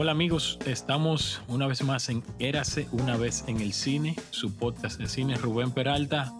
Hola amigos, estamos una vez más en Érase una vez en el cine, su podcast de cine. Rubén Peralta,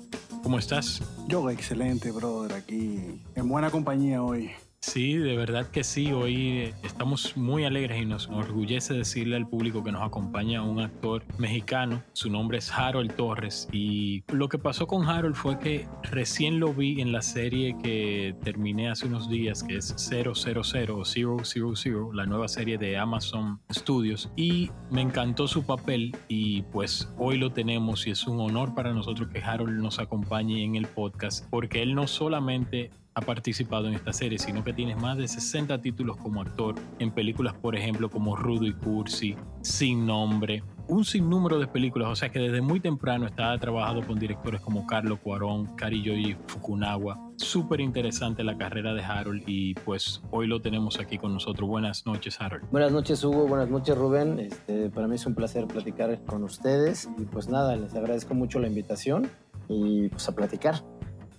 ¿cómo estás? Yo excelente, brother, aquí en buena compañía hoy. Sí, de verdad que sí. Hoy estamos muy alegres y nos enorgullece decirle al público que nos acompaña un actor mexicano. Su nombre es Harold Torres. Y lo que pasó con Harold fue que recién lo vi en la serie que terminé hace unos días, que es 000 o 000, la nueva serie de Amazon Studios. Y me encantó su papel y pues hoy lo tenemos y es un honor para nosotros que Harold nos acompañe en el podcast porque él no solamente ha participado en esta serie, sino que tiene más de 60 títulos como actor en películas, por ejemplo, como Rudo y Cursi, Sin Nombre, un sinnúmero de películas, o sea que desde muy temprano está trabajado con directores como Carlos Cuarón, Kariyoji Fukunawa. Súper interesante la carrera de Harold y pues hoy lo tenemos aquí con nosotros. Buenas noches, Harold. Buenas noches, Hugo. Buenas noches, Rubén. Este, para mí es un placer platicar con ustedes y pues nada, les agradezco mucho la invitación y pues a platicar.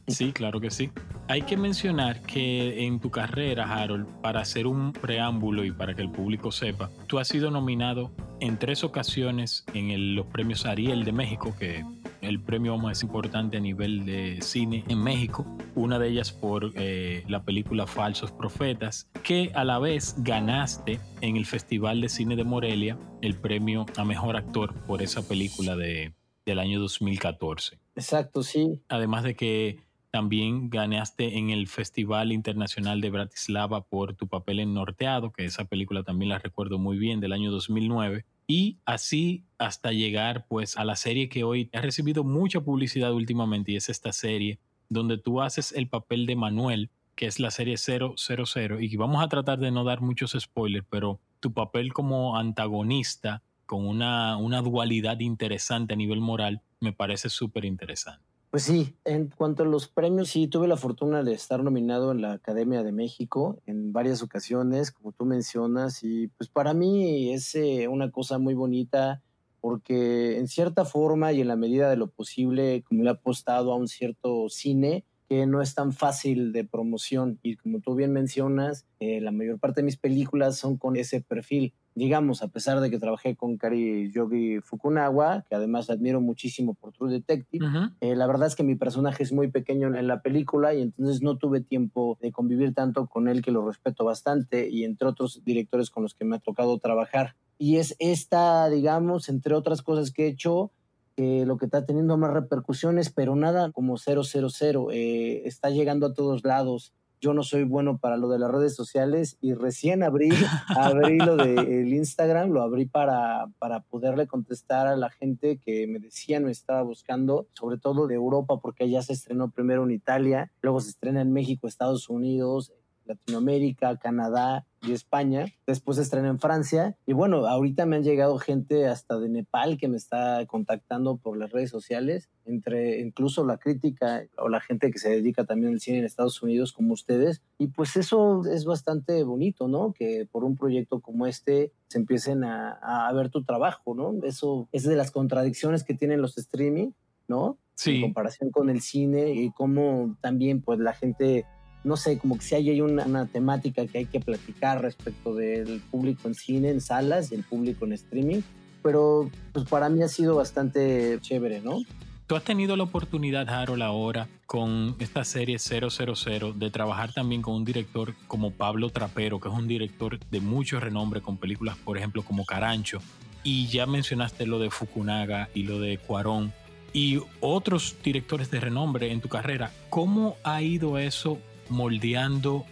Sí, claro que sí. Hay que mencionar que en tu carrera, Harold, para hacer un preámbulo y para que el público sepa, tú has sido nominado en tres ocasiones en los premios Ariel de México, que el premio más importante a nivel de cine en México, una de ellas por eh, la película Falsos Profetas, que a la vez ganaste en el Festival de Cine de Morelia el premio a Mejor Actor por esa película de, del año 2014. Exacto, sí. Además de que también ganaste en el Festival Internacional de Bratislava por tu papel en Norteado, que esa película también la recuerdo muy bien, del año 2009. Y así hasta llegar pues a la serie que hoy ha recibido mucha publicidad últimamente y es esta serie donde tú haces el papel de Manuel, que es la serie 000 y vamos a tratar de no dar muchos spoilers, pero tu papel como antagonista con una, una dualidad interesante a nivel moral me parece súper interesante. Pues sí, en cuanto a los premios, sí, tuve la fortuna de estar nominado en la Academia de México en varias ocasiones, como tú mencionas, y pues para mí es eh, una cosa muy bonita porque en cierta forma y en la medida de lo posible, como le he apostado a un cierto cine, que no es tan fácil de promoción y como tú bien mencionas, eh, la mayor parte de mis películas son con ese perfil. Digamos, a pesar de que trabajé con Kari Yogi Fukunawa, que además admiro muchísimo por True Detective, eh, la verdad es que mi personaje es muy pequeño en la película y entonces no tuve tiempo de convivir tanto con él, que lo respeto bastante, y entre otros directores con los que me ha tocado trabajar. Y es esta, digamos, entre otras cosas que he hecho, lo que está teniendo más repercusiones, pero nada como 000, eh, está llegando a todos lados. Yo no soy bueno para lo de las redes sociales y recién abrí, abrí lo del Instagram, lo abrí para, para poderle contestar a la gente que me decía me estaba buscando, sobre todo de Europa, porque allá se estrenó primero en Italia, luego se estrena en México, Estados Unidos, Latinoamérica, Canadá y España. Después se estrena en Francia. Y bueno, ahorita me han llegado gente hasta de Nepal que me está contactando por las redes sociales, entre incluso la crítica o la gente que se dedica también al cine en Estados Unidos como ustedes. Y pues eso es bastante bonito, ¿no? Que por un proyecto como este se empiecen a, a ver tu trabajo, ¿no? Eso es de las contradicciones que tienen los streaming, ¿no? Sí. En comparación con el cine y cómo también pues la gente no sé, como que si hay una, temática que hay que platicar respecto del público en cine, en salas y el público en streaming, pero pues para mí ha sido bastante chévere, ¿no? Tú has tenido la oportunidad, Harold, ahora con esta serie 000 de trabajar también con un director como Pablo Trapero, que es un director de mucho renombre con películas, por ejemplo, como Carancho. Y ya mencionaste lo de Fukunaga y lo de Cuarón y otros directores de renombre en tu carrera. ¿Cómo ha ido eso moldeando,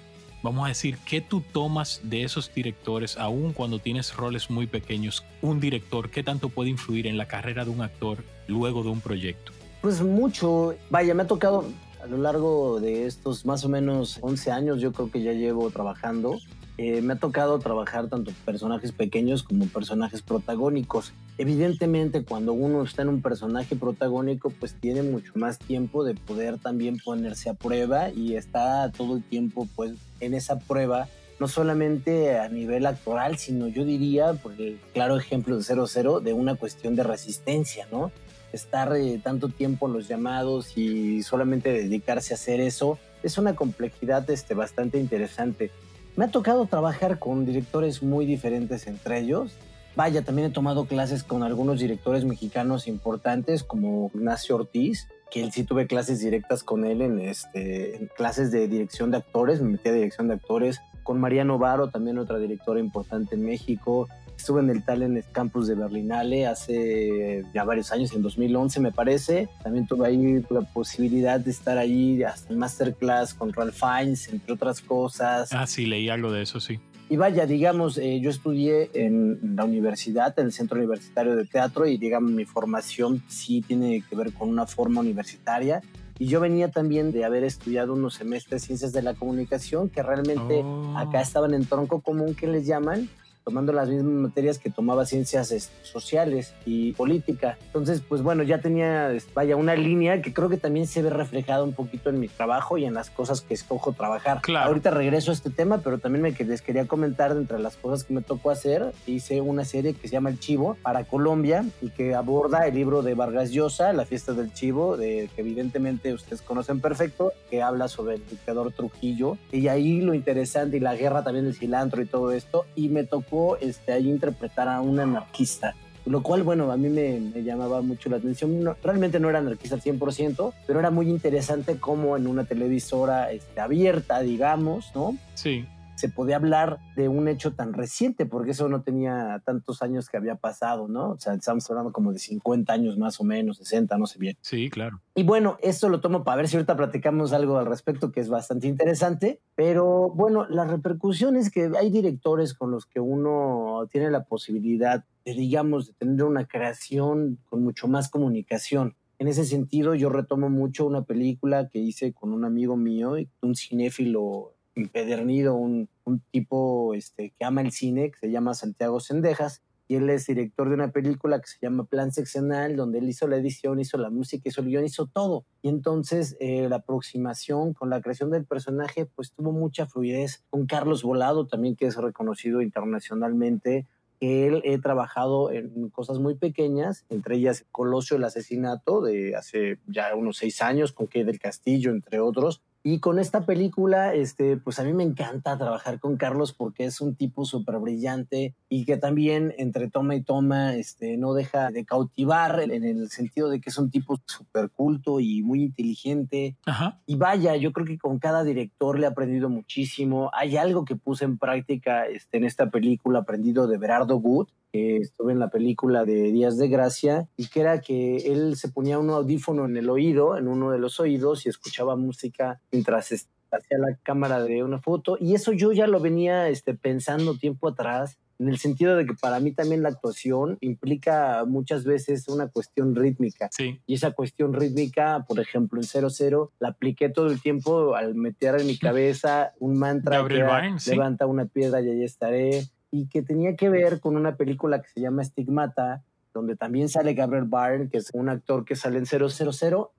vamos a decir, qué tú tomas de esos directores, aun cuando tienes roles muy pequeños? Un director, ¿qué tanto puede influir en la carrera de un actor luego de un proyecto? Pues mucho. Vaya, me ha tocado a lo largo de estos más o menos 11 años, yo creo que ya llevo trabajando eh, me ha tocado trabajar tanto personajes pequeños como personajes protagónicos. Evidentemente, cuando uno está en un personaje protagónico, pues tiene mucho más tiempo de poder también ponerse a prueba y está todo el tiempo pues en esa prueba, no solamente a nivel actoral, sino yo diría, por el claro ejemplo de 00, de una cuestión de resistencia, ¿no? Estar eh, tanto tiempo en los llamados y solamente dedicarse a hacer eso es una complejidad este, bastante interesante. Me ha tocado trabajar con directores muy diferentes entre ellos. Vaya, también he tomado clases con algunos directores mexicanos importantes como Ignacio Ortiz, que sí tuve clases directas con él en, este, en clases de dirección de actores, me metí a dirección de actores, con Mariano Varo, también otra directora importante en México. Estuve en el Talent Campus de Berlinale hace ya varios años, en 2011 me parece. También tuve ahí la posibilidad de estar ahí hasta el masterclass con Ralph Fiennes, entre otras cosas. Ah, sí, leí algo de eso, sí. Y vaya, digamos, eh, yo estudié en la universidad, en el Centro Universitario de Teatro, y digamos, mi formación sí tiene que ver con una forma universitaria. Y yo venía también de haber estudiado unos semestres de ciencias de la comunicación, que realmente Oh. acá estaban en tronco común, que les llaman, tomando las mismas materias que tomaba ciencias este, sociales y política. Entonces, pues bueno, ya tenía, este, vaya, una línea que creo que también se ve reflejada un poquito en mi trabajo y en las cosas que escojo trabajar. Claro. Ahorita regreso a este tema, pero también me, les quería comentar de entre las cosas que me tocó hacer, hice una serie que se llama El Chivo para Colombia y que aborda el libro de Vargas Llosa, La fiesta del Chivo, de, que evidentemente ustedes conocen perfecto, que habla sobre el dictador Trujillo. Y ahí lo interesante y la guerra también del cilantro y todo esto. Y me tocó este, ahí interpretar a un anarquista. Lo cual, bueno, a mí me, llamaba mucho la atención. No- realmente no era anarquista al 100%, pero era muy interesante cómo en una televisora este, abierta, digamos, ¿no? Sí. Se podía hablar de un hecho tan reciente, porque eso no tenía tantos años que había pasado, ¿no? O sea, estamos hablando como de 50 años más o menos, 60, no sé bien. Sí, claro. Y bueno, esto lo tomo para ver si ahorita platicamos algo al respecto que es bastante interesante, pero bueno, la repercusión es que hay directores con los que uno tiene la posibilidad de, digamos, de tener una creación con mucho más comunicación. En ese sentido, yo retomo mucho una película que hice con un amigo mío, un cinéfilo empedernido, un, un tipo este, que ama el cine, que se llama Santiago Sendejas, y él es director de una película que se llama Plan Seccional, donde él hizo la edición, hizo la música, hizo el guion, hizo todo. Y entonces eh, la aproximación con la creación del personaje, pues tuvo mucha fluidez. Con Carlos Volado también, que es reconocido internacionalmente, que él he trabajado en cosas muy pequeñas, entre ellas Colosio, el asesinato de hace ya unos seis años, con Kay del Castillo, entre otros. Y con esta película, este, pues a mí me encanta trabajar con Carlos porque es un tipo súper brillante y que también entre toma y toma este, no deja de cautivar en el sentido de que es un tipo súper culto y muy inteligente. Ajá. Y vaya, yo creo que con cada director le he aprendido muchísimo. Hay algo que puse en práctica este, en esta película, aprendido de Berardo Wood, que estuve en la película de Días de Gracia, y que era que él se ponía un audífono en el oído, en uno de los oídos, y escuchaba música mientras hacía la cámara de una foto. Y eso yo ya lo venía este, pensando tiempo atrás, en el sentido de que para mí también la actuación implica muchas veces una cuestión rítmica. Sí. Y esa cuestión rítmica, por ejemplo, en 00, la apliqué todo el tiempo al meter en mi cabeza un mantra Gabriel que era, Byrne, sí. levanta una piedra y ahí estaré, y que tenía que ver con una película que se llama Stigmata, donde también sale Gabriel Byrne, que es un actor que sale en 000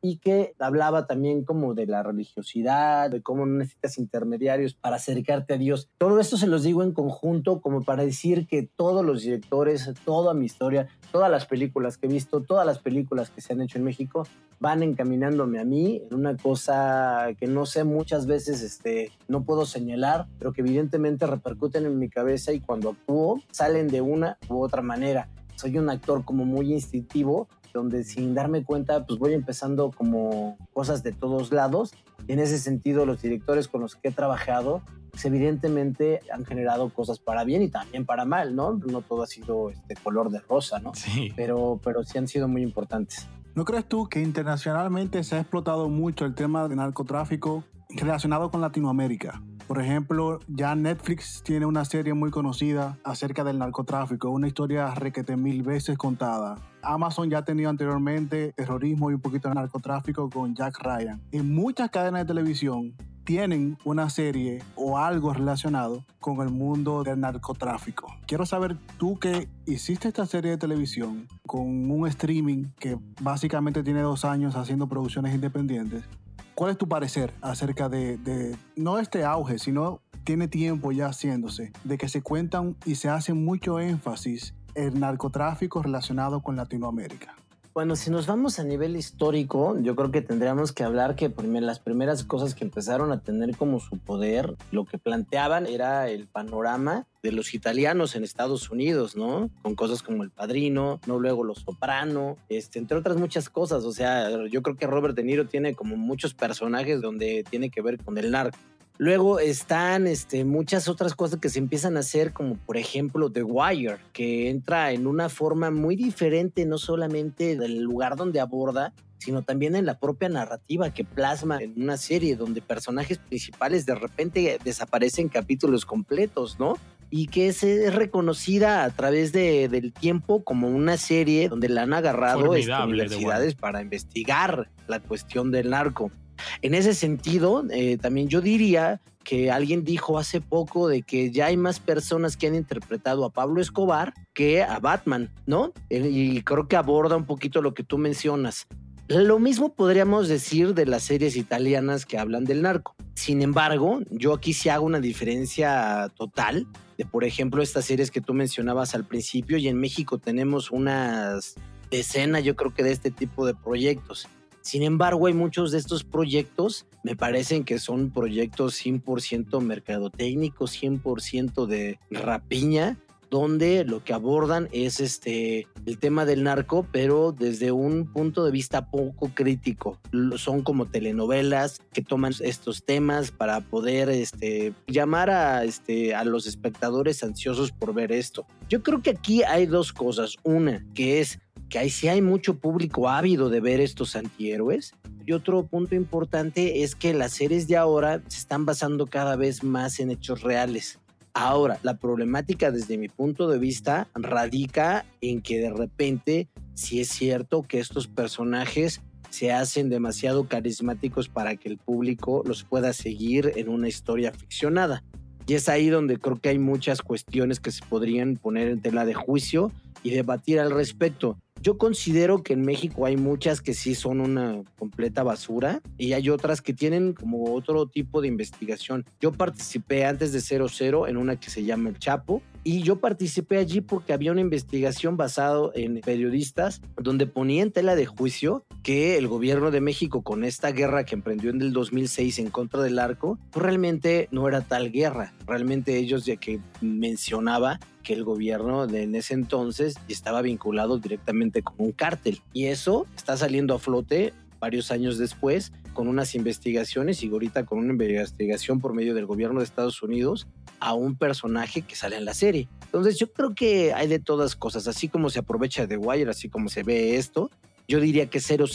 y que hablaba también como de la religiosidad, de cómo no necesitas intermediarios para acercarte a Dios. Todo esto se los digo en conjunto como para decir que todos los directores, toda mi historia, todas las películas que he visto, todas las películas que se han hecho en México, van encaminándome a mí en una cosa que no sé muchas veces, este, no puedo señalar, pero que evidentemente repercuten en mi cabeza y cuando actúo salen de una u otra manera. Soy un actor como muy instintivo, donde sin darme cuenta, pues voy empezando como cosas de todos lados. Y en ese sentido, los directores con los que he trabajado, pues evidentemente han generado cosas para bien y también para mal, ¿no? No todo ha sido este color de rosa, ¿no? Sí. Pero, pero sí han sido muy importantes. ¿No crees tú que internacionalmente se ha explotado mucho el tema del narcotráfico relacionado con Latinoamérica? Por ejemplo, ya Netflix tiene una serie muy conocida acerca del narcotráfico, una historia requete mil veces contada. Amazon ya ha tenido anteriormente terrorismo y un poquito de narcotráfico con Jack Ryan. En muchas cadenas de televisión tienen una serie o algo relacionado con el mundo del narcotráfico. Quiero saber tú que hiciste esta serie de televisión con un streaming que básicamente tiene dos años haciendo producciones independientes. ¿Cuál es tu parecer acerca de, no este auge, sino tiene tiempo ya haciéndose, de que se cuentan y se hace mucho énfasis el narcotráfico relacionado con Latinoamérica? Bueno, si nos vamos a nivel histórico, yo creo que tendríamos que hablar que las primeras cosas que empezaron a tener como su poder, lo que planteaban era el panorama de los italianos en Estados Unidos, ¿no? Con cosas como El Padrino, no luego Los Soprano, este, entre otras muchas cosas. O sea, yo creo que Robert De Niro tiene como muchos personajes donde tiene que ver con el narco. Luego están este, muchas otras cosas que se empiezan a hacer, como por ejemplo The Wire, que entra en una forma muy diferente, no solamente del lugar donde aborda, sino también en la propia narrativa que plasma en una serie donde personajes principales de repente desaparecen capítulos completos, ¿no? Y que es, reconocida a través del tiempo como una serie donde la han agarrado este, universidades para investigar la cuestión del narco. En ese sentido, eh, también yo diría que alguien dijo hace poco de que ya hay más personas que han interpretado a Pablo Escobar que a Batman, ¿no? Y creo que aborda un poquito lo que tú mencionas. Lo mismo podríamos decir de las series italianas que hablan del narco. Sin embargo, yo aquí sí hago una diferencia total de, por ejemplo, estas series que tú mencionabas al principio y en México tenemos unas decenas, yo creo que de este tipo de proyectos. Sin embargo, hay muchos de estos proyectos, me parecen que son proyectos 100% mercadotécnicos, 100% de rapiña, donde lo que abordan es este el tema del narco, pero desde un punto de vista poco crítico. Son como telenovelas que toman estos temas para poder este, llamar a, este, a los espectadores ansiosos por ver esto. Yo creo que aquí hay dos cosas. Una, que es que ahí sí hay mucho público ávido de ver estos antihéroes. Y otro punto importante es que las series de ahora se están basando cada vez más en hechos reales. Ahora, la problemática desde mi punto de vista radica en que de repente si es cierto que estos personajes se hacen demasiado carismáticos para que el público los pueda seguir en una historia ficcionada. Y es ahí donde creo que hay muchas cuestiones que se podrían poner en tela de juicio y debatir al respecto. Yo considero que en México hay muchas que sí son una completa basura y hay otras que tienen como otro tipo de investigación. Yo participé antes de 00 en una que se llama El Chapo y yo participé allí porque había una investigación basada en periodistas donde ponía en tela de juicio que el gobierno de México con esta guerra que emprendió en el 2006 en contra del arco, pues realmente no era tal guerra. Realmente ellos ya que mencionaba que el gobierno de en ese entonces estaba vinculado directamente con un cártel. Y eso está saliendo a flote varios años después con unas investigaciones y ahorita con una investigación por medio del gobierno de Estados Unidos a un personaje que sale en la serie. Entonces yo creo que hay de todas cosas, así como se aprovecha de Wire, así como se ve esto, yo diría que 000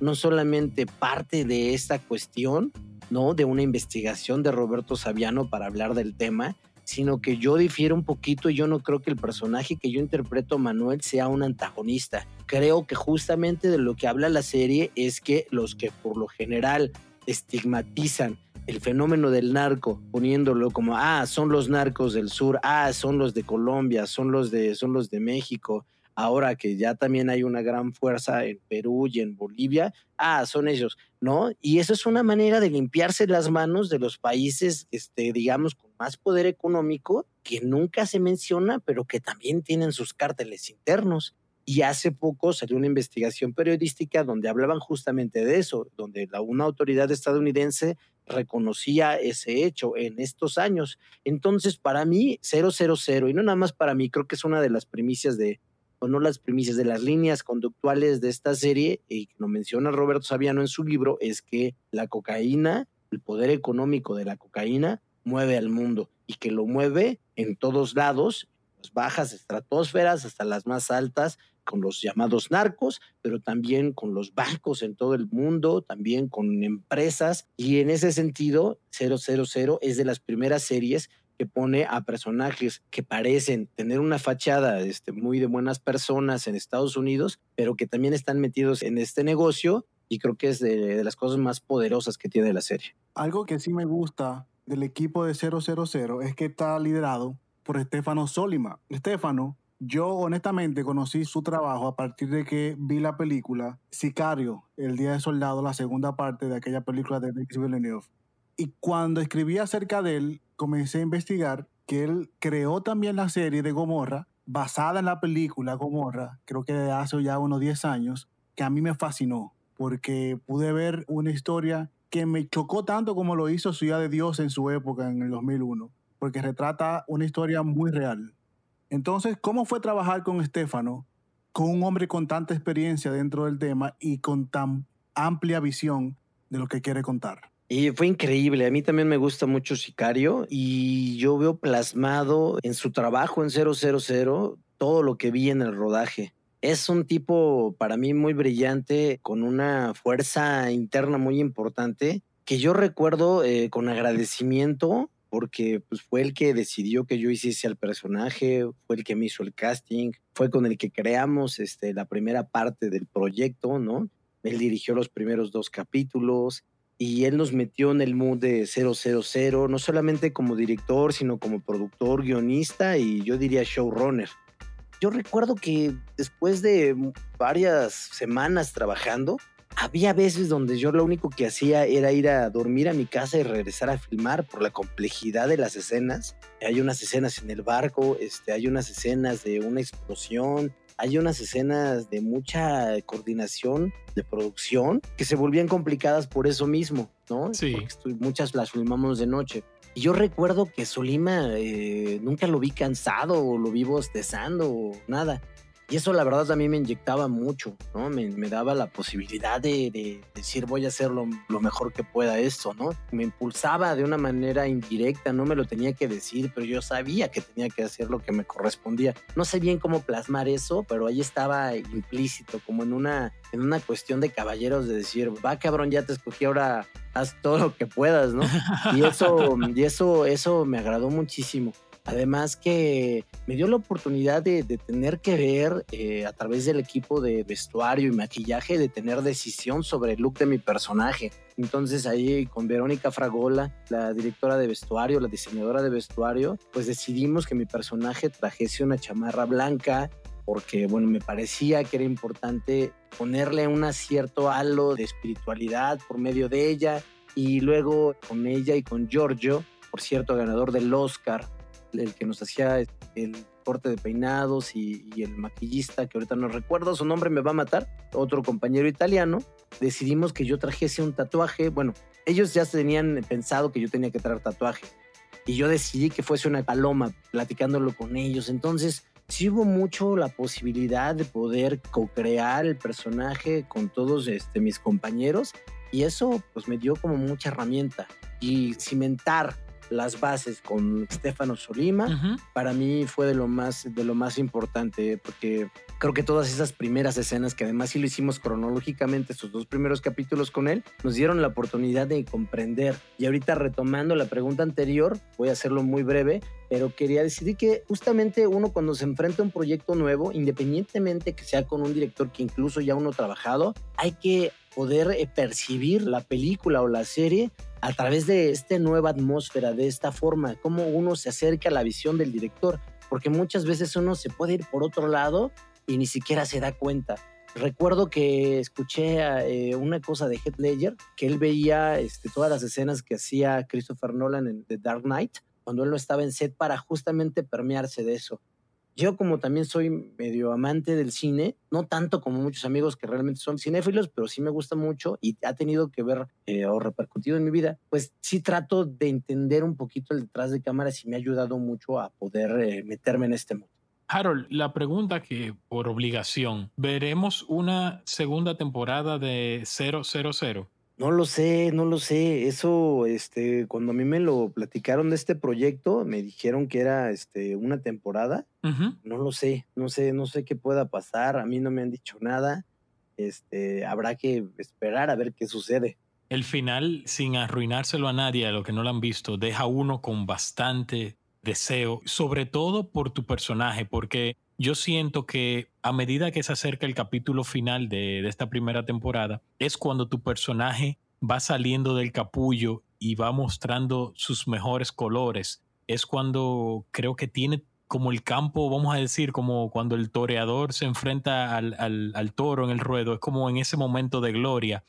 no solamente parte de esta cuestión, ¿no? De una investigación de Roberto Saviano para hablar del tema, sino que yo difiero un poquito y yo no creo que el personaje que yo interpreto, Manuel, sea un antagonista. Creo que justamente de lo que habla la serie es que los que por lo general estigmatizan el fenómeno del narco, poniéndolo como, ah, son los narcos del sur, ah, son los de Colombia, son los de, son los de México, ahora que ya también hay una gran fuerza en Perú y en Bolivia, ah, son ellos, ¿no? Y eso es una manera de limpiarse las manos de los países, este, digamos, con más poder económico, que nunca se menciona, pero que también tienen sus cárteles internos. Y hace poco salió una investigación periodística donde hablaban justamente de eso, donde una autoridad estadounidense reconocía ese hecho en estos años. Entonces, para mí, 000, y no nada más para mí, creo que es una de las primicias de, o no las primicias de las líneas conductuales de esta serie, y lo menciona Roberto Saviano en su libro, es que la cocaína, el poder económico de la cocaína, mueve al mundo y que lo mueve en todos lados, las bajas estratosferas hasta las más altas, con los llamados narcos, pero también con los bancos en todo el mundo, también con empresas. Y en ese sentido, 000 es de las primeras series que pone a personajes que parecen tener una fachada este, muy de buenas personas en Estados Unidos, pero que también están metidos en este negocio y creo que es de, de las cosas más poderosas que tiene la serie. Algo que sí me gusta del equipo de 000 es que está liderado por Estefano Solima. Estefano, yo honestamente conocí su trabajo a partir de que vi la película Sicario, El Día de Soldado, la segunda parte de aquella película de Denis Villeneuve. Y cuando escribí acerca de él, comencé a investigar que él creó también la serie de Gomorra basada en la película Gomorra, creo que hace ya unos 10 años, que a mí me fascinó, porque pude ver una historia que me chocó tanto como lo hizo Ciudad de Dios en su época, en el 2001, porque retrata una historia muy real. Entonces, ¿cómo fue trabajar con Estefano, con un hombre con tanta experiencia dentro del tema y con tan amplia visión de lo que quiere contar? Y fue increíble. A mí también me gusta mucho Sicario y yo veo plasmado en su trabajo en 000 todo lo que vi en el rodaje. Es un tipo para mí muy brillante, con una fuerza interna muy importante, que yo recuerdo eh, con agradecimiento porque pues, fue el que decidió que yo hiciese al personaje, fue el que me hizo el casting, fue con el que creamos este, la primera parte del proyecto, ¿no? Él dirigió los primeros dos capítulos, y él nos metió en el mood de 000, no solamente como director, sino como productor, guionista y yo diría showrunner. Yo recuerdo que después de varias semanas trabajando, había veces donde yo lo único que hacía era ir a dormir a mi casa y regresar a filmar por la complejidad de las escenas. Hay unas escenas en el barco, este, hay unas escenas de una explosión, hay unas escenas de mucha coordinación de producción que se volvían complicadas por eso mismo, ¿no? Sí. muchas las filmamos de noche. Y yo recuerdo que Solima eh, nunca lo vi cansado o lo vi bostezando o nada. Y eso la verdad a mí me inyectaba mucho, ¿no? Me, daba la posibilidad de, decir voy a hacer lo, mejor que pueda esto, ¿no? Me impulsaba de una manera indirecta, no me lo tenía que decir, pero yo sabía que tenía que hacer lo que me correspondía. No sé bien cómo plasmar eso, pero ahí estaba implícito, como en una, en una cuestión de caballeros de decir, va cabrón, ya te escogí, ahora haz todo lo que puedas, ¿no? Y eso, y eso, eso me agradó muchísimo. Además que me dio la oportunidad de, tener que ver eh, a través del equipo de vestuario y maquillaje, de tener decisión sobre el look de mi personaje. Entonces ahí con Verónica Fragola, la directora de vestuario, la diseñadora de vestuario, pues decidimos que mi personaje trajese una chamarra blanca porque bueno, me parecía que era importante ponerle un cierto halo de espiritualidad por medio de ella y luego con ella y con Giorgio, por cierto, ganador del Oscar el que nos hacía el corte de peinados y, el maquillista, que ahorita no recuerdo, su nombre me va a matar, otro compañero italiano, decidimos que yo trajese un tatuaje. Bueno, ellos ya tenían pensado que yo tenía que traer tatuaje. Y yo decidí que fuese una paloma, platicándolo con ellos. Entonces, sí hubo mucho la posibilidad de poder co-crear el personaje con todos este, mis compañeros. Y eso pues me dio como mucha herramienta. Y cimentar las bases con Stefano Solima, para mí fue de lo más, de lo más importante, porque creo que todas esas primeras escenas, que además sí lo hicimos cronológicamente, esos dos primeros capítulos con él, nos dieron la oportunidad de comprender. Y ahorita retomando la pregunta anterior, voy a hacerlo muy breve, pero quería decir que justamente uno cuando se enfrenta a un proyecto nuevo, independientemente que sea con un director que incluso ya uno ha trabajado, hay que poder eh, percibir la película o la serie a través de esta nueva atmósfera, de esta forma, cómo uno se acerca a la visión del director, porque muchas veces uno se puede ir por otro lado y ni siquiera se da cuenta. Recuerdo que escuché eh, una cosa de Heath Ledger, que él veía este, todas las escenas que hacía Christopher Nolan en The Dark Knight, cuando él no estaba en set para justamente permearse de eso. Yo como también soy medio amante del cine, no tanto como muchos amigos que realmente son cinéfilos, pero sí me gusta mucho y ha tenido que ver eh, o repercutido en mi vida, pues sí trato de entender un poquito el detrás de cámaras y me ha ayudado mucho a poder eh, meterme en este mundo. Harold, la pregunta que por obligación, ¿veremos una segunda temporada de 000? No lo sé, no lo sé. Eso, este, cuando a mí me lo platicaron de este proyecto, me dijeron que era este, una temporada. No lo sé, no sé, no sé qué pueda pasar. A mí no me han dicho nada. Este, habrá que esperar a ver qué sucede. El final, sin arruinárselo a nadie, a lo que no lo han visto, deja uno con bastante deseo, sobre todo por tu personaje, porque yo siento que a medida que se acerca el capítulo final de, esta primera temporada, es cuando tu personaje va saliendo del capullo y va mostrando sus mejores colores. Es cuando creo que tiene como el campo, vamos a decir, como cuando el toreador se enfrenta al, toro en el ruedo, es como en ese momento de gloria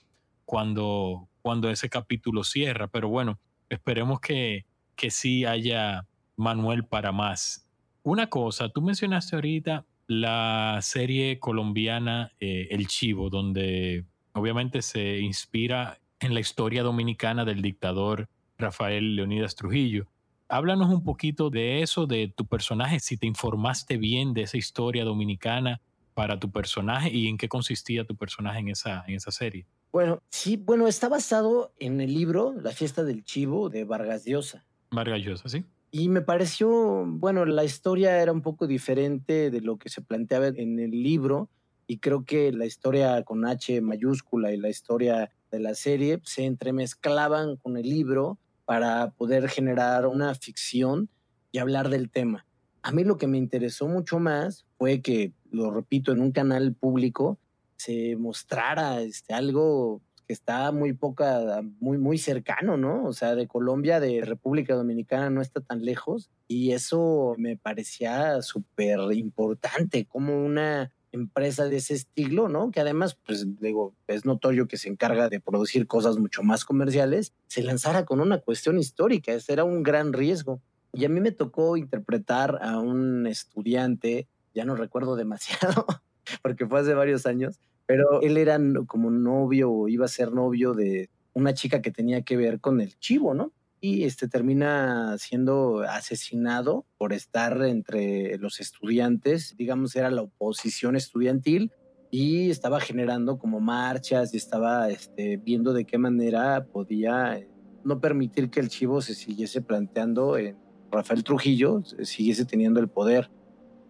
cuando, cuando ese capítulo cierra. Pero bueno, esperemos que, que sí haya Manuel para más Una cosa, tú mencionaste ahorita la serie colombiana eh, El Chivo, donde obviamente se inspira en la historia dominicana del dictador Rafael Leonidas Trujillo. Háblanos un poquito de eso, de tu personaje, si te informaste bien de esa historia dominicana para tu personaje y en qué consistía tu personaje en esa, en esa serie. Bueno, sí, bueno, está basado en el libro La fiesta del chivo de Vargas Llosa. Vargas Llosa, sí. Y me pareció, bueno, la historia era un poco diferente de lo que se planteaba en el libro y creo que la historia con H mayúscula y la historia de la serie se entremezclaban con el libro para poder generar una ficción y hablar del tema. A mí lo que me interesó mucho más fue que, lo repito, en un canal público se mostrara este, algo que está muy poca, muy, muy cercano, ¿no? O sea, de Colombia, de República Dominicana no está tan lejos y eso me parecía súper importante, como una empresa de ese estilo, ¿no? Que además, pues digo, es notorio que se encarga de producir cosas mucho más comerciales, se lanzara con una cuestión histórica, ese era un gran riesgo. Y a mí me tocó interpretar a un estudiante, ya no recuerdo demasiado, porque fue hace varios años, pero él era como novio o iba a ser novio de una chica que tenía que ver con el chivo, ¿no? Y este termina siendo asesinado por estar entre los estudiantes, digamos, era la oposición estudiantil y estaba generando como marchas y estaba este, viendo de qué manera podía eh, no permitir que el chivo se siguiese planteando en Rafael Trujillo, siguiese teniendo el poder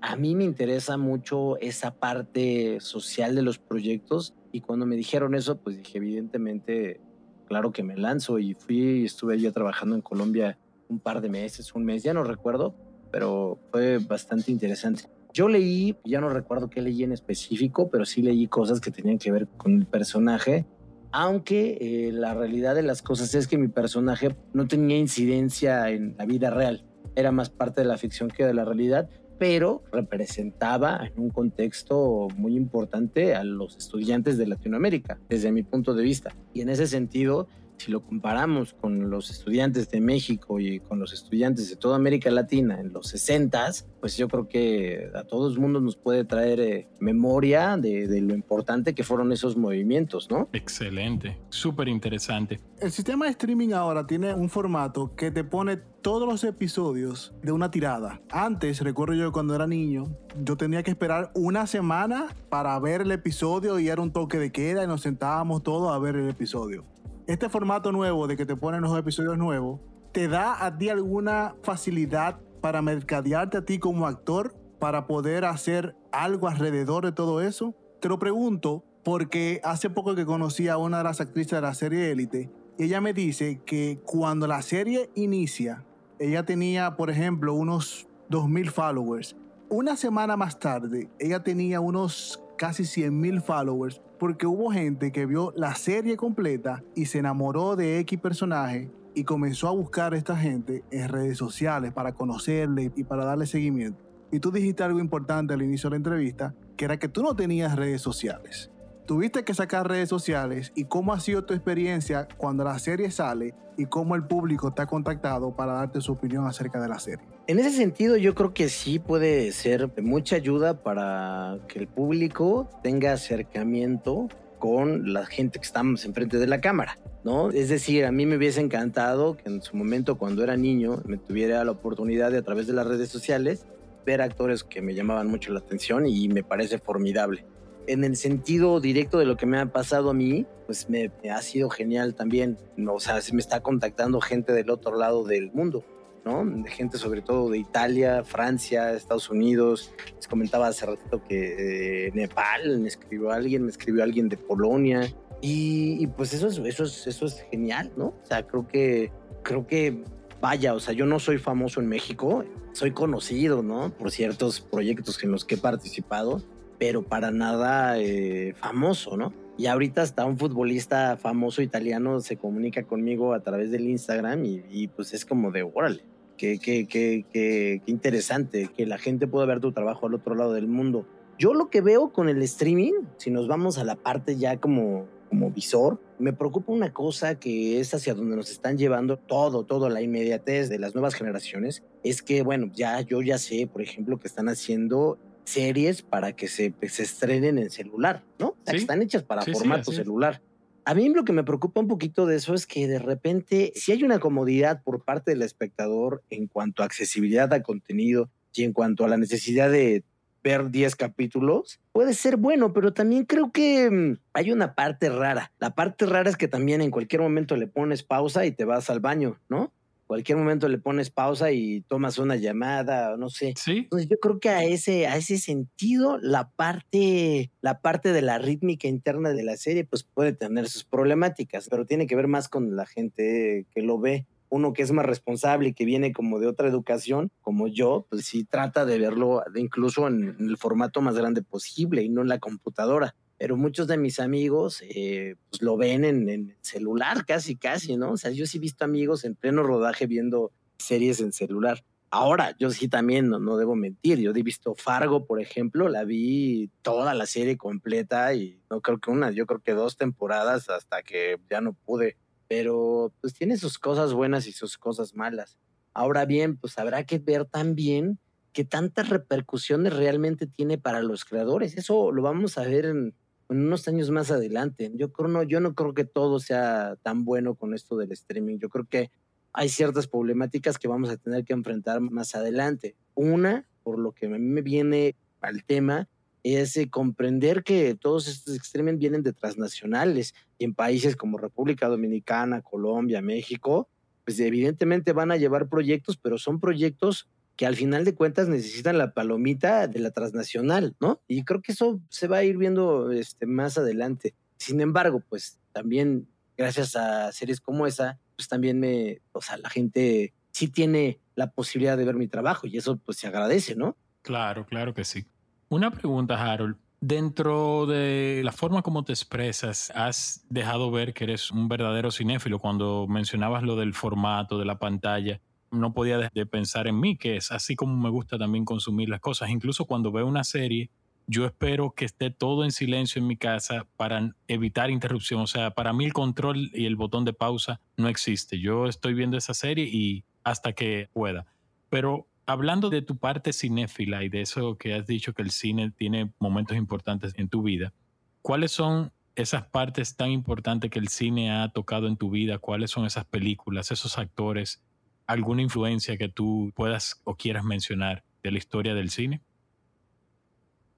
a mí me interesa mucho esa parte social de los proyectos y cuando me dijeron eso, pues dije, evidentemente, claro que me lanzo y fui, estuve ya trabajando en Colombia un par de meses, un mes, ya no recuerdo, pero fue bastante interesante. Yo leí, ya no recuerdo qué leí en específico, pero sí leí cosas que tenían que ver con el personaje, aunque eh, la realidad de las cosas es que mi personaje no tenía incidencia en la vida real, era más parte de la ficción que de la realidad pero representaba en un contexto muy importante a los estudiantes de Latinoamérica, desde mi punto de vista. Y en ese sentido, si lo comparamos con los estudiantes de México y con los estudiantes de toda América Latina en los 60, pues yo creo que a todo el mundo nos puede traer eh, memoria de, de, lo importante que fueron esos movimientos, ¿no? Excelente, súper interesante. El sistema de streaming ahora tiene un formato que te pone todos los episodios de una tirada. Antes, recuerdo yo cuando era niño, yo tenía que esperar una semana para ver el episodio y era un toque de queda y nos sentábamos todos a ver el episodio este formato nuevo de que te ponen los episodios nuevos, ¿te da a ti alguna facilidad para mercadearte a ti como actor para poder hacer algo alrededor de todo eso? Te lo pregunto porque hace poco que conocí a una de las actrices de la serie Élite y ella me dice que cuando la serie inicia, ella tenía, por ejemplo, unos 2.000 followers. Una semana más tarde, ella tenía unos casi 100.000 followers porque hubo gente que vio la serie completa y se enamoró de X personaje y comenzó a buscar a esta gente en redes sociales para conocerle y para darle seguimiento. Y tú dijiste algo importante al inicio de la entrevista, que era que tú no tenías redes sociales. Tuviste que sacar redes sociales y cómo ha sido tu experiencia cuando la serie sale y cómo el público te ha contactado para darte su opinión acerca de la serie. En ese sentido, yo creo que sí puede ser mucha ayuda para que el público tenga acercamiento con la gente que estamos enfrente de la cámara, ¿no? Es decir, a mí me hubiese encantado que en su momento, cuando era niño, me tuviera la oportunidad de a través de las redes sociales ver actores que me llamaban mucho la atención y me parece formidable en el sentido directo de lo que me ha pasado a mí, pues me, ha sido genial también. O sea, se me está contactando gente del otro lado del mundo, ¿no? De gente sobre todo de Italia, Francia, Estados Unidos. Les comentaba hace ratito que eh, Nepal me escribió alguien, me escribió alguien de Polonia. Y, pues eso es, eso, es, eso es genial, ¿no? O sea, creo que, creo que vaya, o sea, yo no soy famoso en México, soy conocido, ¿no? Por ciertos proyectos en los que he participado, pero para nada eh, famoso, ¿no? Y ahorita hasta un futbolista famoso italiano se comunica conmigo a través del Instagram y, pues es como de, órale, qué, qué, qué, qué, interesante que la gente pueda ver tu trabajo al otro lado del mundo. Yo lo que veo con el streaming, si nos vamos a la parte ya como como visor. Me preocupa una cosa que es hacia donde nos están llevando todo, todo la inmediatez de las nuevas generaciones. Es que, bueno, ya yo ya sé, por ejemplo, que están haciendo series para que se, se estrenen en celular, ¿no? están hechas para formato celular. A mí lo que me preocupa un poquito de eso es que de repente, si hay una comodidad por parte del espectador en cuanto a accesibilidad a contenido y en cuanto a la necesidad de ver 10 capítulos, puede ser bueno, pero también creo que mm, hay una parte rara. La parte rara es que también en cualquier momento le pones pausa y te vas al baño, ¿no? Cualquier momento le pones pausa y tomas una llamada, no sé. Sí. Entonces yo creo que a ese, a ese sentido, la parte, la parte de la rítmica interna de la serie, pues puede tener sus problemáticas, pero tiene que ver más con la gente que lo ve. Uno que es más responsable y que viene como de otra educación, como yo, pues sí trata de verlo incluso en el formato más grande posible y no en la computadora pero muchos de mis amigos eh, pues lo ven en, en, celular casi, casi, ¿no? O sea, yo sí he visto amigos en pleno rodaje viendo series en celular. Ahora, yo sí también, no, no debo mentir, yo he visto Fargo, por ejemplo, la vi toda la serie completa y no creo que una, yo creo que dos temporadas hasta que ya no pude, pero pues tiene sus cosas buenas y sus cosas malas. Ahora bien, pues habrá que ver también qué tantas repercusiones realmente tiene para los creadores. Eso lo vamos a ver en, en unos años más adelante. Yo creo no, yo no creo que todo sea tan bueno con esto del streaming. Yo creo que hay ciertas problemáticas que vamos a tener que enfrentar más adelante. Una, por lo que a mí me viene al tema, es eh, comprender que todos estos streaming vienen de transnacionales y en países como República Dominicana, Colombia, México, pues evidentemente van a llevar proyectos, pero son proyectos que al final de cuentas necesitan la palomita de la transnacional, ¿no? Y creo que eso se va a ir viendo este, más adelante. Sin embargo, pues también gracias a series como esa, pues también me, o sea, la gente sí tiene la posibilidad de ver mi trabajo y eso pues se agradece, ¿no? Claro, claro que sí. Una pregunta, Harold. Dentro de la forma como te expresas, has dejado ver que eres un verdadero cinéfilo cuando mencionabas lo del formato de la pantalla no podía de pensar en mí, que es así como me gusta también consumir las cosas. Incluso cuando veo una serie, yo espero que esté todo en silencio en mi casa para evitar interrupción. O sea, para mí el control y el botón de pausa no existe. Yo estoy viendo esa serie y hasta que pueda. Pero hablando de tu parte cinéfila y de eso que has dicho que el cine tiene momentos importantes en tu vida, ¿cuáles son esas partes tan importantes que el cine ha tocado en tu vida? ¿Cuáles son esas películas, esos actores alguna influencia que tú puedas o quieras mencionar de la historia del cine?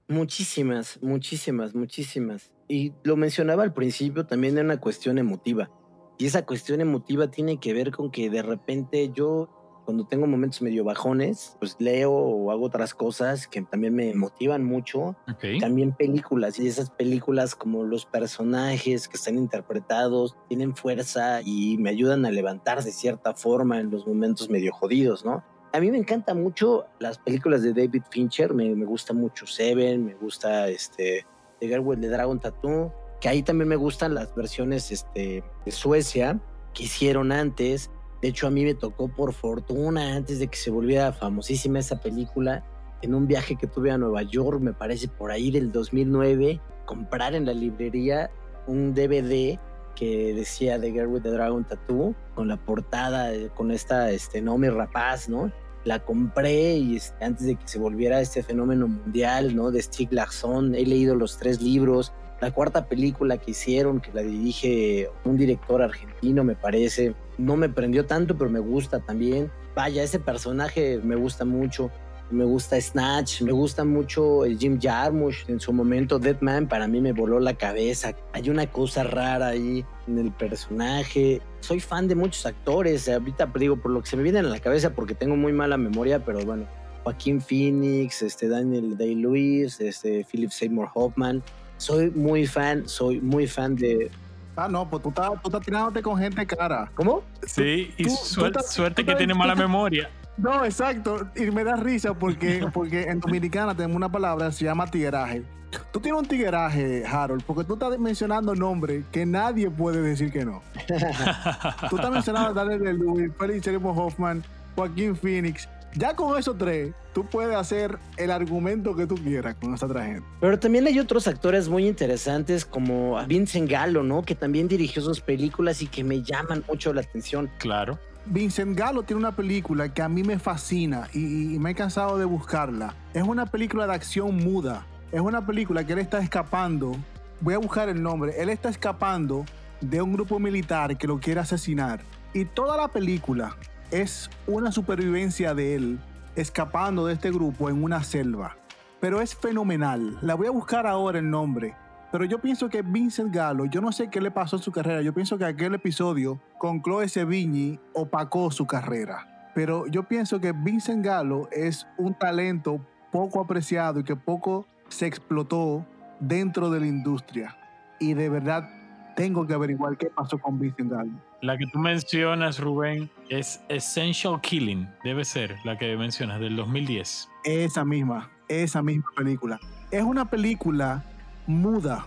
Muchísimas, muchísimas, muchísimas. Y lo mencionaba al principio también de una cuestión emotiva. Y esa cuestión emotiva tiene que ver con que de repente yo cuando tengo momentos medio bajones, pues leo o hago otras cosas que también me motivan mucho. También películas y esas películas como los personajes que están interpretados tienen fuerza y me ayudan a levantar de cierta forma en los momentos medio jodidos, ¿no? A mí me encantan mucho las películas de David Fincher, me, me gusta mucho Seven, me gusta este, The Girl with the Dragon Tattoo, que ahí también me gustan las versiones este, de Suecia que hicieron antes de hecho, a mí me tocó por fortuna, antes de que se volviera famosísima esa película, en un viaje que tuve a Nueva York, me parece por ahí del 2009, comprar en la librería un DVD que decía The Girl with the Dragon Tattoo, con la portada, con esta este, Nomi Rapaz, ¿no? La compré y este, antes de que se volviera este fenómeno mundial, ¿no? De Stieg Larsson, he leído los tres libros. La cuarta película que hicieron, que la dirige un director argentino, me parece, no me prendió tanto, pero me gusta también. Vaya, ese personaje me gusta mucho. Me gusta Snatch, me gusta mucho Jim Jarmusch. En su momento, Deadman para mí me voló la cabeza. Hay una cosa rara ahí en el personaje. Soy fan de muchos actores. Ahorita digo, por lo que se me viene a la cabeza, porque tengo muy mala memoria, pero bueno. Joaquín Phoenix, este Daniel Day-Lewis, este Philip Seymour Hoffman. Soy muy fan, soy muy fan de, Ah, no, pues tú estás, tú estás tirándote con gente cara. ¿Cómo? Sí, y suerte que tiene mala memoria. No, exacto. Y me da risa porque, porque en Dominicana tenemos una palabra que se llama tigueraje. Tú tienes un tigueraje, Harold, porque tú estás mencionando nombres que nadie puede decir que no. tú estás mencionando a Daniel Lewis, Felix Hoffman, Joaquín Phoenix. Ya con esos tres, tú puedes hacer el argumento que tú quieras con esa tragedia. Pero también hay otros actores muy interesantes como Vincent Gallo, ¿no? Que también dirigió sus películas y que me llaman mucho la atención. Claro. Vincent Gallo tiene una película que a mí me fascina y, y me he cansado de buscarla. Es una película de acción muda. Es una película que él está escapando. Voy a buscar el nombre. Él está escapando de un grupo militar que lo quiere asesinar. Y toda la película es una supervivencia de él escapando de este grupo en una selva. Pero es fenomenal. La voy a buscar ahora el nombre. Pero yo pienso que Vincent Gallo, yo no sé qué le pasó en su carrera. Yo pienso que aquel episodio con Chloe Sevigny opacó su carrera. Pero yo pienso que Vincent Gallo es un talento poco apreciado y que poco se explotó dentro de la industria. Y de verdad tengo que averiguar qué pasó con Vincent Gallo. La que tú mencionas, Rubén, es Essential Killing. Debe ser la que mencionas, del 2010. Esa misma, esa misma película. Es una película muda.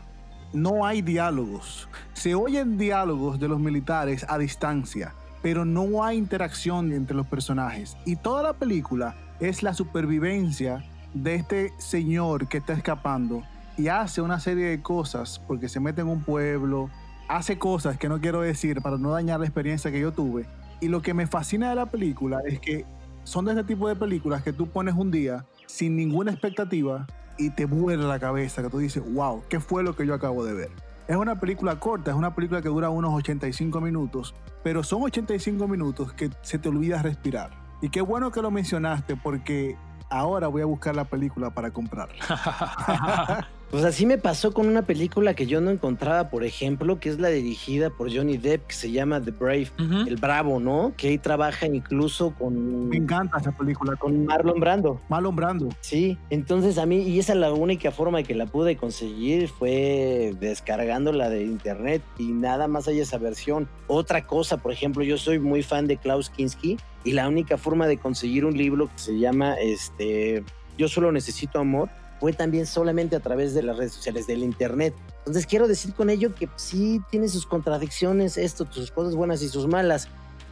No hay diálogos. Se oyen diálogos de los militares a distancia, pero no hay interacción entre los personajes. Y toda la película es la supervivencia de este señor que está escapando y hace una serie de cosas porque se mete en un pueblo, hace cosas que no quiero decir para no dañar la experiencia que yo tuve. Y lo que me fascina de la película es que son de este tipo de películas que tú pones un día sin ninguna expectativa y te vuela la cabeza, que tú dices, wow, ¿qué fue lo que yo acabo de ver? Es una película corta, es una película que dura unos 85 minutos, pero son 85 minutos que se te olvida respirar. Y qué bueno que lo mencionaste porque ahora voy a buscar la película para comprarla. Pues así me pasó con una película que yo no encontraba, por ejemplo, que es la dirigida por Johnny Depp, que se llama The Brave, el Bravo, ¿no? Que ahí trabaja incluso con, Me encanta esa película con con Marlon Brando. Marlon Brando. Sí, entonces a mí, y esa es la única forma que la pude conseguir fue descargándola de internet y nada más hay esa versión. Otra cosa, por ejemplo, yo soy muy fan de Klaus Kinski y la única forma de conseguir un libro que se llama este, Yo solo necesito amor fue también solamente a través de las redes sociales, del internet. Entonces quiero decir con ello que sí tiene sus contradicciones esto, sus cosas buenas y sus malas.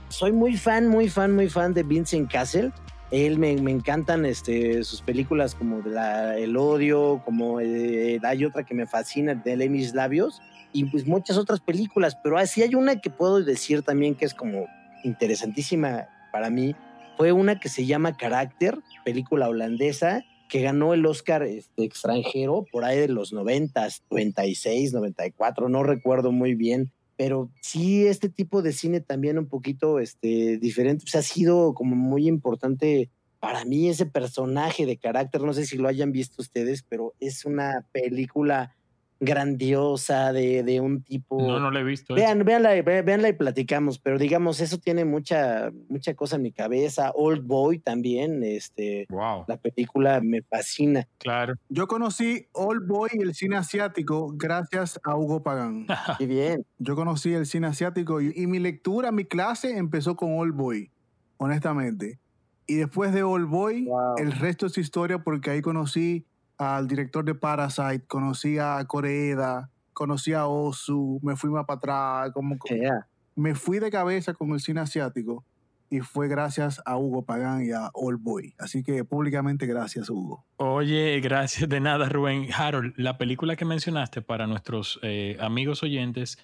Soy muy fan, muy fan, muy fan de Vincent Castle. Él me, me encantan este, sus películas como de la- El Odio, como eh, hay otra que me fascina, de Lee mis labios, y pues muchas otras películas, pero así hay una que puedo decir también que es como interesantísima para mí. Fue una que se llama Carácter, película holandesa, que ganó el Oscar este, extranjero por ahí de los 90, 96, 94, no recuerdo muy bien pero sí este tipo de cine también un poquito este, diferente, pues ha sido como muy importante para mí ese personaje de carácter, no sé si lo hayan visto ustedes, pero es una película grandiosa de, de un tipo... No, no la he visto. Vean, véanla, y- ve- véanla y platicamos, pero digamos, eso tiene mucha, mucha cosa en mi cabeza. Old Boy también, este, Wow, la película me fascina. claro. Yo conocí Old Boy y el cine asiático gracias a Hugo Pagán. Qué bien. Yo conocí el cine asiático y, y mi lectura, mi clase empezó con Old Boy, honestamente. Y después de Old Boy, Wow. el resto es historia porque ahí conocí al director de Parasite, conocí a Coreeda, conocí a Osu, me fui más para atrás, como Yeah. me fui de cabeza con el cine asiático y fue gracias a Hugo Pagán y a Old Boy. Así que públicamente gracias, Hugo. Oye, gracias de nada, Rubén. Harold, la película que mencionaste para nuestros eh, amigos oyentes,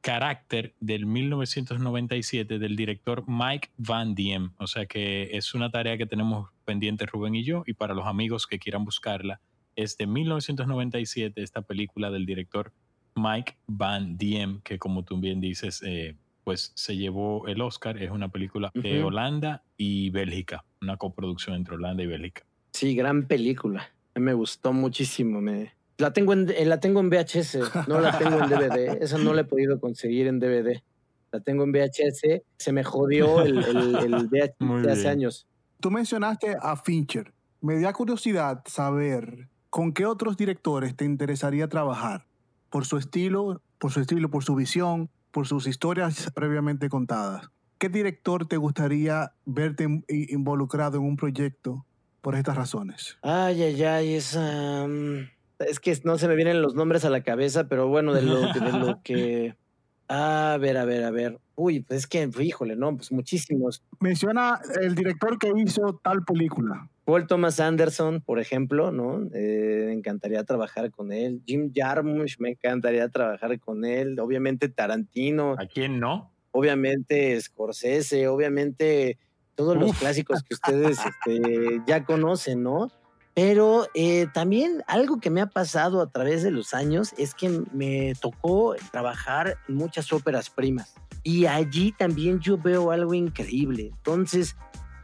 Carácter del 1997 del director Mike Van Diem. O sea que es una tarea que tenemos pendiente Rubén y yo y para los amigos que quieran buscarla. Es de 1997 esta película del director Mike Van Diem, que como tú bien dices, eh, pues se llevó el Oscar. Es una película de Ujú. Holanda y Bélgica, una coproducción entre Holanda y Bélgica. Sí, gran película. Me gustó muchísimo. Me... La, tengo en, eh, la tengo en VHS, no la tengo en DVD. Esa no la he podido conseguir en DVD. La tengo en VHS. Se me jodió el, el, el VHS Muy de hace bien. años. Tú mencionaste a Fincher. Me da curiosidad saber con qué otros directores te interesaría trabajar. Por su estilo, por su estilo, por su visión, por sus historias previamente contadas. ¿Qué director te gustaría verte involucrado en un proyecto por estas razones? Ay, ay, ay, mm, es que no se me vienen los nombres a la cabeza, pero bueno, de lo, de lo que. A ver, a ver, a ver. Uy, pues es que, híjole, no, pues muchísimos. Menciona el director que hizo tal película. Paul Thomas Anderson, por ejemplo, ¿no? Eh, me encantaría trabajar con él. Jim Jarmusch, me encantaría trabajar con él. Obviamente Tarantino. ¿A quién no? Obviamente Scorsese, obviamente todos los clásicos que ustedes este, ya conocen, ¿no? Pero eh, también algo que me ha pasado a través de los años es que me tocó trabajar en muchas óperas primas. Y allí también yo veo algo increíble. Entonces,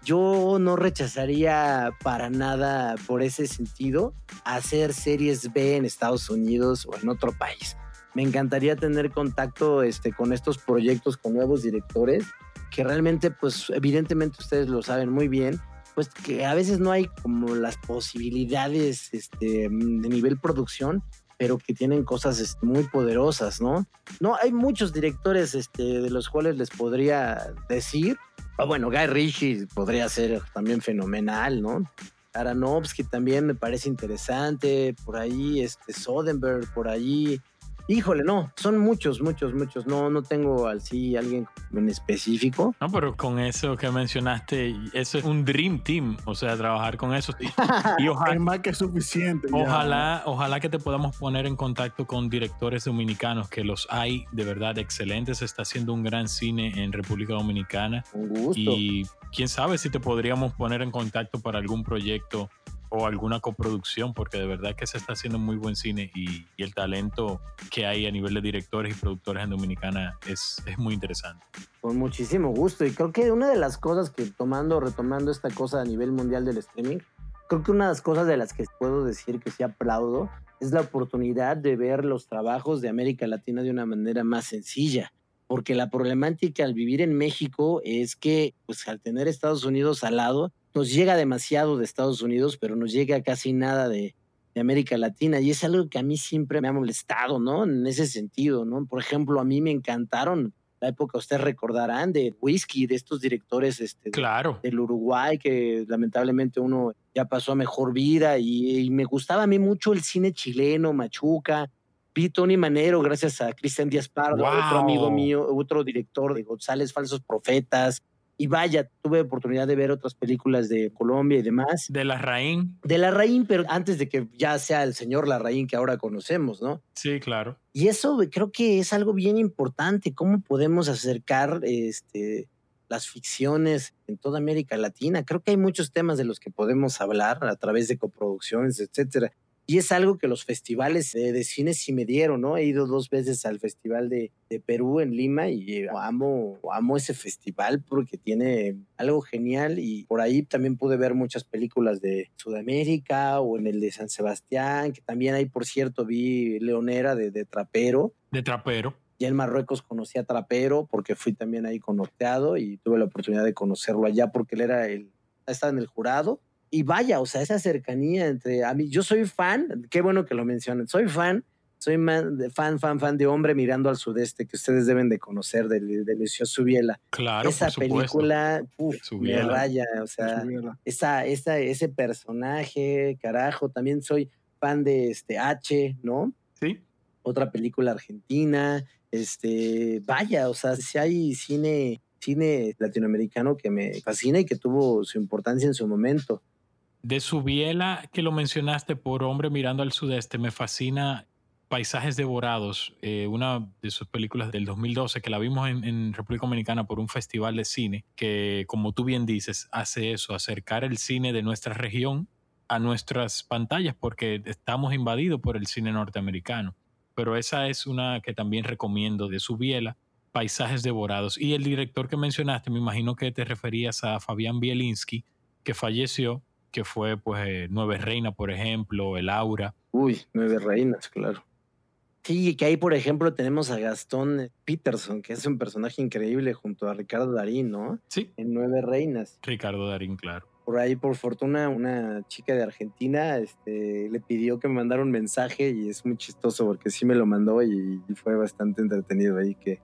yo no rechazaría para nada por ese sentido hacer series B en Estados Unidos o en otro país. Me encantaría tener contacto este, con estos proyectos, con nuevos directores, que realmente, pues evidentemente ustedes lo saben muy bien, pues que a veces no hay como las posibilidades este, de nivel producción, pero que tienen cosas este, muy poderosas, ¿no? No, hay muchos directores este, de los cuales les podría decir, bueno, Guy Ritchie podría ser también fenomenal, ¿no? Aronofsky también me parece interesante, por ahí, este, Soderbergh, por ahí, Híjole, no, son muchos, muchos, muchos. No, no tengo al sí alguien en específico. No, pero con eso que mencionaste, eso es un dream team, o sea, trabajar con eso. Y, ojalá, es más que suficiente. Ojalá, ojalá que te podamos poner en contacto con directores dominicanos, que los hay de verdad excelentes. Se está haciendo un gran cine en República Dominicana. Un gusto. Y quién sabe si te podríamos poner en contacto para algún proyecto o alguna coproducción, porque de verdad que se está haciendo muy buen cine y, el talento que hay a nivel de directores y productores en Dominicana es, es muy interesante. Con muchísimo gusto. Y creo que una de las cosas que tomando, retomando esta cosa a nivel mundial del streaming, creo que una de las cosas de las que puedo decir que sí aplaudo es la oportunidad de ver los trabajos de América Latina de una manera más sencilla. Porque la problemática al vivir en México es que, pues al tener Estados Unidos al lado, nos llega demasiado de Estados Unidos, pero nos llega casi nada de, América Latina. Y es algo que a mí siempre me ha molestado, ¿no? En ese sentido, ¿no? Por ejemplo, a mí me encantaron la época, ustedes recordarán, de Whisky, de estos directores este, claro. del Uruguay, que lamentablemente uno ya pasó a mejor vida. Y, me gustaba a mí mucho el cine chileno, Machuca. Vi Tony Manero, gracias a Cristian Díaz Pardo, otro amigo mío, otro director de González Falsos Profetas. Y vaya, tuve oportunidad de ver otras películas de Colombia y demás. De La Raín. De La Raín, pero antes de que ya sea el señor La Raín que ahora conocemos, ¿no? Sí, claro. Y eso creo que es algo bien importante, cómo podemos acercar este, las ficciones en toda América Latina. Creo que hay muchos temas de los que podemos hablar a través de coproducciones, etcétera. Y es algo que los festivales de, cine sí me dieron, ¿no? He ido dos veces al Festival de, Perú en Lima y amo, amo ese festival porque tiene algo genial y por ahí también pude ver muchas películas de Sudamérica o en el de San Sebastián, que también ahí, por cierto, vi Leonera de, de Trapero. De Trapero. Ya en Marruecos conocí a Trapero porque fui también ahí con Norteado y tuve la oportunidad de conocerlo allá porque él era el, estaba en el jurado y vaya, o sea, esa cercanía entre a mí, yo soy fan, qué bueno que lo mencionen, soy fan, soy fan, fan, fan de Hombre Mirando al Sudeste, que ustedes deben de conocer, del delicioso Subiela. Claro, Esa película, uf, me raya, o sea, esa, esa, ese personaje, carajo, también soy fan de este H, ¿no? Sí. Otra película argentina, este, vaya, o sea, si hay cine cine latinoamericano que me fascina y que tuvo su importancia en su momento. De su biela que lo mencionaste por Hombre mirando al sudeste, me fascina Paisajes Devorados, eh, una de sus películas del 2012 que la vimos en, República Dominicana por un festival de cine que, como tú bien dices, hace eso, acercar el cine de nuestra región a nuestras pantallas porque estamos invadidos por el cine norteamericano. Pero esa es una que también recomiendo de su biela, Paisajes Devorados. Y el director que mencionaste, me imagino que te referías a Fabián Bielinski, que falleció que fue pues eh, Nueve Reinas, por ejemplo, El Aura. Uy, Nueve Reinas, claro. Sí, que ahí, por ejemplo, tenemos a Gastón Peterson, que es un personaje increíble junto a Ricardo Darín, ¿no? Sí. En Nueve Reinas. Ricardo Darín, claro. Por ahí, por fortuna, una chica de Argentina este, le pidió que me mandara un mensaje y es muy chistoso porque sí me lo mandó y, fue bastante entretenido ahí que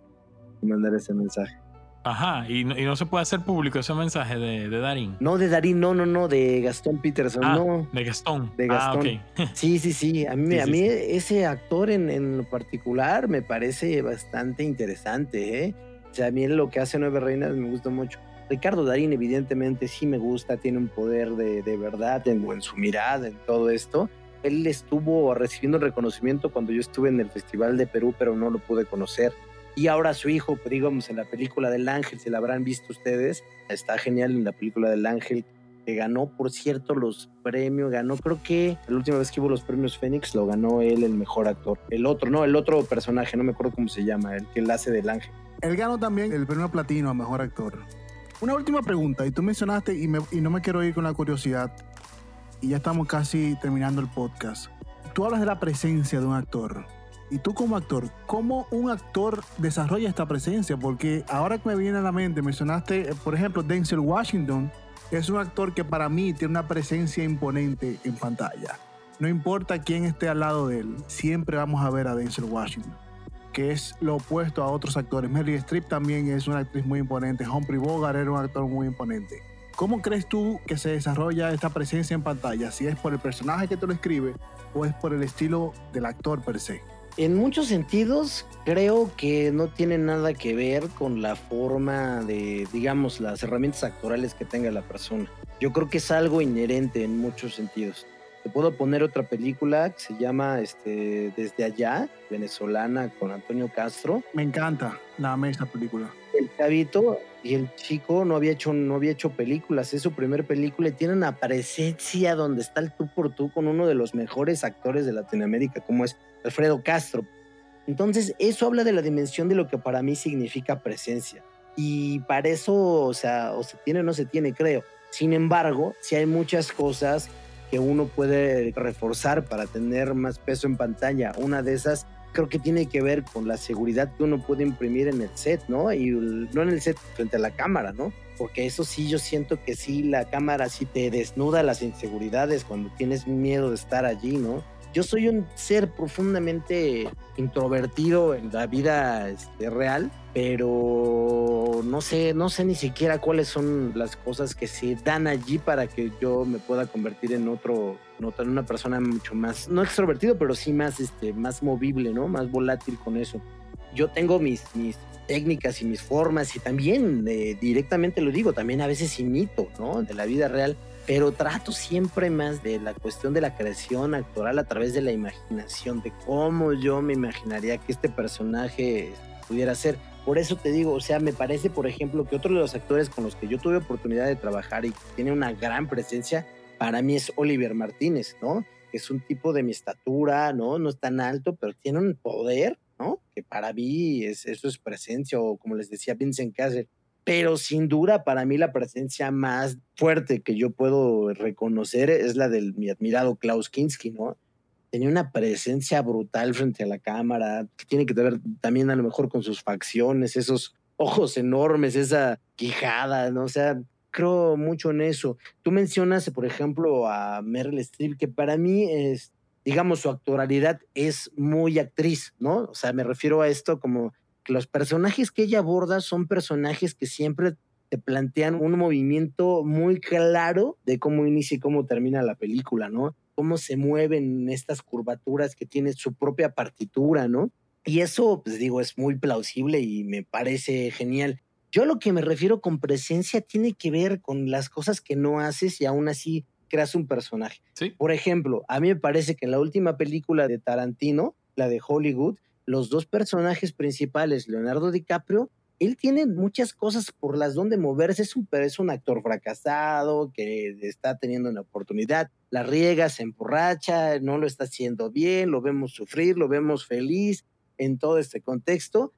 mandar ese mensaje. Ajá, y no, se puede hacer público ese mensaje de, de, Darín. No, de Darín, no, no, no, de Gastón Peterson, ah, no. De Gastón. De ah, Gastón. Sí, sí, sí. A mí, a mí ese actor en, en, lo particular me parece bastante interesante, ¿eh? O sea, a mí lo que hace Nueve Reinas me gusta mucho. Ricardo Darín, evidentemente, sí me gusta, tiene un poder de, de verdad en, en su mirada, en todo esto. Él estuvo recibiendo reconocimiento cuando yo estuve en el Festival de Perú, pero no lo pude conocer y ahora su hijo, pues, digamos, en la película del ángel, se la habrán visto ustedes, está genial en la película del ángel, que ganó, por cierto, los premios, ganó, creo que la última vez que hubo los premios Fénix lo ganó él el mejor actor. El otro, no, el otro personaje, no me acuerdo cómo se llama, el que él hace del ángel. Él ganó también el premio platino a mejor actor. Una última pregunta, y tú mencionaste, y, y no me quiero ir con la curiosidad, y ya estamos casi terminando el podcast. Tú hablas de la presencia de un actor y tú como actor, ¿cómo un actor desarrolla esta presencia? Porque ahora que me viene a la mente, mencionaste, eh, por ejemplo, Denzel Washington, es un actor que para mí tiene una presencia imponente en pantalla. No importa quién esté al lado de él, siempre vamos a ver a Denzel Washington, que es lo opuesto a otros actores. Meryl Streep también es una actriz muy imponente, Humphrey Bogart era un actor muy imponente. ¿Cómo crees tú que se desarrolla esta presencia en pantalla? Si es por el personaje que tú lo escribes o es por el estilo del actor per se en muchos sentidos creo que no tiene nada que ver con la forma de, digamos, las herramientas actorales que tenga la persona. Yo creo que es algo inherente en muchos sentidos. Te puedo poner otra película que se llama este, Desde allá, venezolana, con Antonio Castro. Me encanta, la amé esa película. El chavito y el chico no había hecho, no había hecho películas, es su primer película y tiene una presencia donde está el tú por tú con uno de los mejores actores de Latinoamérica, como es Alfredo Castro. Entonces, eso habla de la dimensión de lo que para mí significa presencia. Y para eso, o sea, o se tiene o no se tiene, creo. Sin embargo, si hay muchas cosas que uno puede reforzar para tener más peso en pantalla. Una de esas creo que tiene que ver con la seguridad que uno puede imprimir en el set, ¿no? Y no en el set frente a la cámara, ¿no? Porque eso sí, yo siento que sí, la cámara sí te desnuda las inseguridades cuando tienes miedo de estar allí, ¿no? Yo soy un ser profundamente introvertido en la vida este, real, pero no sé, no sé ni siquiera cuáles son las cosas que se dan allí para que yo me pueda convertir en otro, en una persona mucho más, no extrovertido, pero sí más, este, más movible, ¿no? Más volátil con eso. Yo tengo mis, mis técnicas y mis formas y también eh, directamente lo digo, también a veces imito, ¿no? De la vida real pero trato siempre más de la cuestión de la creación actoral a través de la imaginación, de cómo yo me imaginaría que este personaje pudiera ser. Por eso te digo, o sea, me parece, por ejemplo, que otro de los actores con los que yo tuve oportunidad de trabajar y tiene una gran presencia, para mí es Oliver Martínez, ¿no? Es un tipo de mi estatura, ¿no? No es tan alto, pero tiene un poder, ¿no? Que para mí es, eso es presencia, o como les decía Vincent Cassel, pero sin duda para mí la presencia más fuerte que yo puedo reconocer es la de mi admirado Klaus Kinski, ¿no? Tenía una presencia brutal frente a la cámara, que tiene que ver también a lo mejor con sus facciones, esos ojos enormes, esa quijada, ¿no? O sea, creo mucho en eso. Tú mencionas, por ejemplo, a Meryl Streep, que para mí es, digamos, su actoralidad es muy actriz, ¿no? O sea, me refiero a esto como los personajes que ella aborda son personajes que siempre te plantean un movimiento muy claro de cómo inicia y cómo termina la película, ¿no? Cómo se mueven estas curvaturas que tiene su propia partitura, ¿no? Y eso, pues digo, es muy plausible y me parece genial. Yo lo que me refiero con presencia tiene que ver con las cosas que no haces y aún así creas un personaje. Por ejemplo, a mí me parece que en la última película de Tarantino, la de Hollywood, los dos personajes principales, Leonardo DiCaprio, él tiene muchas cosas por las donde moverse. Es un, es un actor fracasado que está teniendo una oportunidad, la riega, se emborracha, no lo está haciendo bien, lo vemos sufrir, lo vemos feliz en todo este contexto.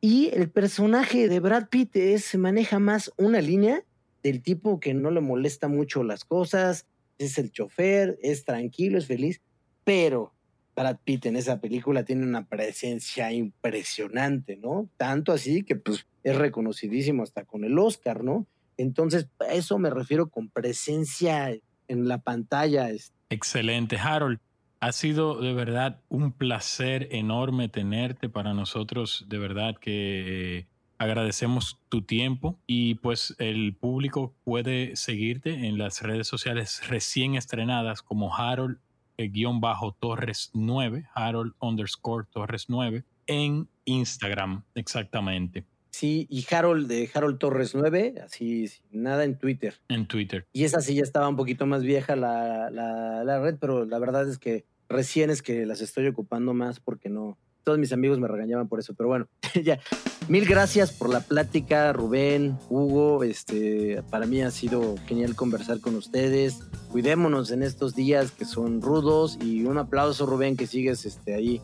Y el personaje de Brad Pitt se maneja más una línea del tipo que no le molesta mucho las cosas, es el chofer, es tranquilo, es feliz, pero Brad Pitt en esa película tiene una presencia impresionante, ¿no? Tanto así que pues es reconocidísimo hasta con el Oscar, ¿no? Entonces, a eso me refiero con presencia en la pantalla. Excelente, Harold. Ha sido de verdad un placer enorme tenerte para nosotros. De verdad que Agradecemos tu tiempo y pues el público puede seguirte en las redes sociales recién estrenadas como Harold eh, guion bajo Torres 9, Harold underscore Torres 9, en Instagram, exactamente. Sí, y Harold de Harold Torres 9, así, nada en Twitter. En Twitter. Y esa sí ya estaba un poquito más vieja la, la, la red, pero la verdad es que recién es que las estoy ocupando más porque no, todos mis amigos me regañaban por eso, pero bueno, ya. Mil gracias por la plática, Rubén, Hugo. Este, para mí ha sido genial conversar con ustedes. Cuidémonos en estos días que son rudos y un aplauso, Rubén, que sigues este, ahí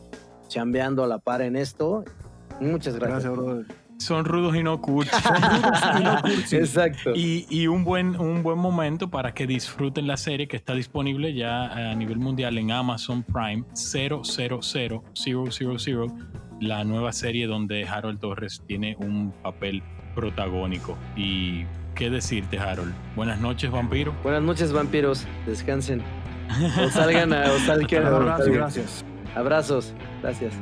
chambeando a la par en esto. Muchas gracias. Gracias, brother son rudos y no cursi. Exacto. Y, un, buen, un buen momento para que disfruten la serie que está disponible ya a nivel mundial en Amazon Prime 000 la nueva serie donde Harold Torres tiene un papel protagónico. Y qué decirte, Harold. Buenas noches, vampiro. Buenas noches, vampiros. Descansen. O salgan a. O salgan, gracias. Abrazos. Gracias.